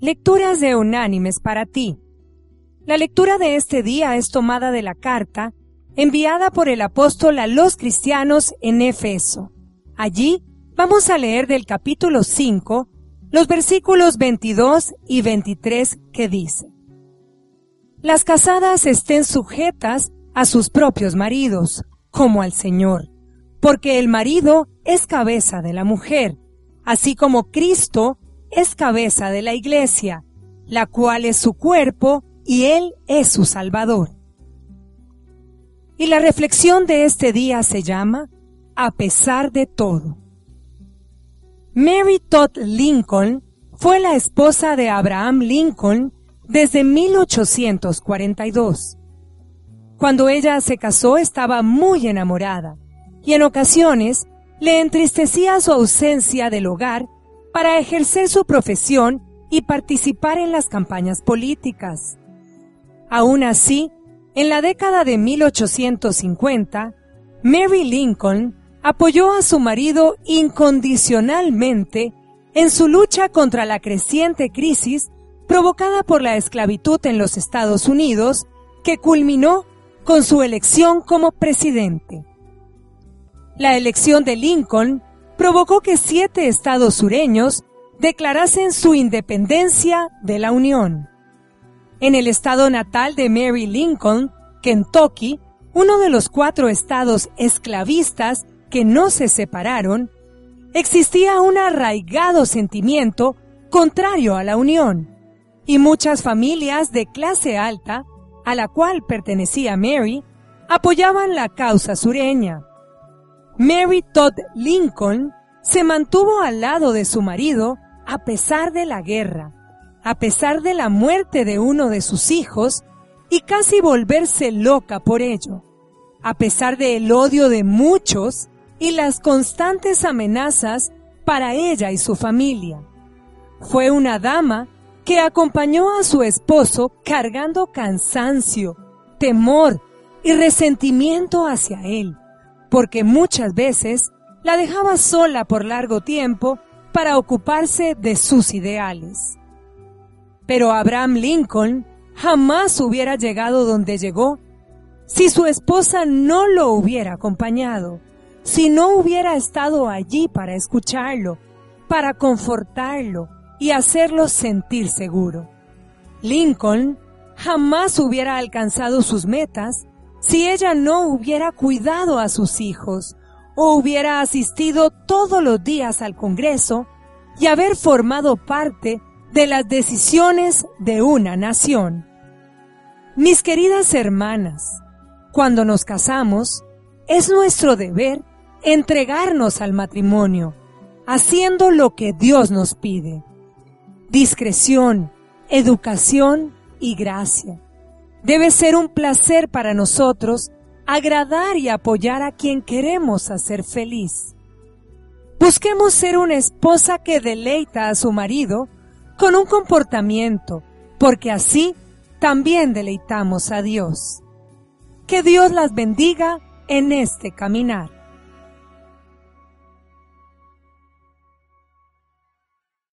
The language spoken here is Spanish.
Lecturas de unánimes para ti. La lectura de este día es tomada de la carta enviada por el apóstol a los cristianos en Efeso. Allí vamos a leer del capítulo 5 los versículos 22 y 23 que dice, Las casadas estén sujetas a sus propios maridos, como al Señor, porque el marido es cabeza de la mujer, así como Cristo es cabeza de la iglesia, la cual es su cuerpo y Él es su Salvador. Y la reflexión de este día se llama A pesar de todo. Mary Todd Lincoln fue la esposa de Abraham Lincoln desde 1842. Cuando ella se casó estaba muy enamorada y en ocasiones le entristecía su ausencia del hogar para ejercer su profesión y participar en las campañas políticas. Aún así, en la década de 1850, Mary Lincoln apoyó a su marido incondicionalmente en su lucha contra la creciente crisis provocada por la esclavitud en los Estados Unidos, que culminó con su elección como presidente. La elección de Lincoln provocó que siete estados sureños declarasen su independencia de la Unión. En el estado natal de Mary Lincoln, Kentucky, uno de los cuatro estados esclavistas que no se separaron, existía un arraigado sentimiento contrario a la Unión, y muchas familias de clase alta, a la cual pertenecía Mary, apoyaban la causa sureña. Mary Todd Lincoln se mantuvo al lado de su marido a pesar de la guerra, a pesar de la muerte de uno de sus hijos y casi volverse loca por ello, a pesar del odio de muchos y las constantes amenazas para ella y su familia. Fue una dama que acompañó a su esposo cargando cansancio, temor y resentimiento hacia él porque muchas veces la dejaba sola por largo tiempo para ocuparse de sus ideales. Pero Abraham Lincoln jamás hubiera llegado donde llegó si su esposa no lo hubiera acompañado, si no hubiera estado allí para escucharlo, para confortarlo y hacerlo sentir seguro. Lincoln jamás hubiera alcanzado sus metas si ella no hubiera cuidado a sus hijos o hubiera asistido todos los días al Congreso y haber formado parte de las decisiones de una nación. Mis queridas hermanas, cuando nos casamos, es nuestro deber entregarnos al matrimonio, haciendo lo que Dios nos pide. Discreción, educación y gracia. Debe ser un placer para nosotros agradar y apoyar a quien queremos hacer feliz. Busquemos ser una esposa que deleita a su marido con un comportamiento, porque así también deleitamos a Dios. Que Dios las bendiga en este caminar.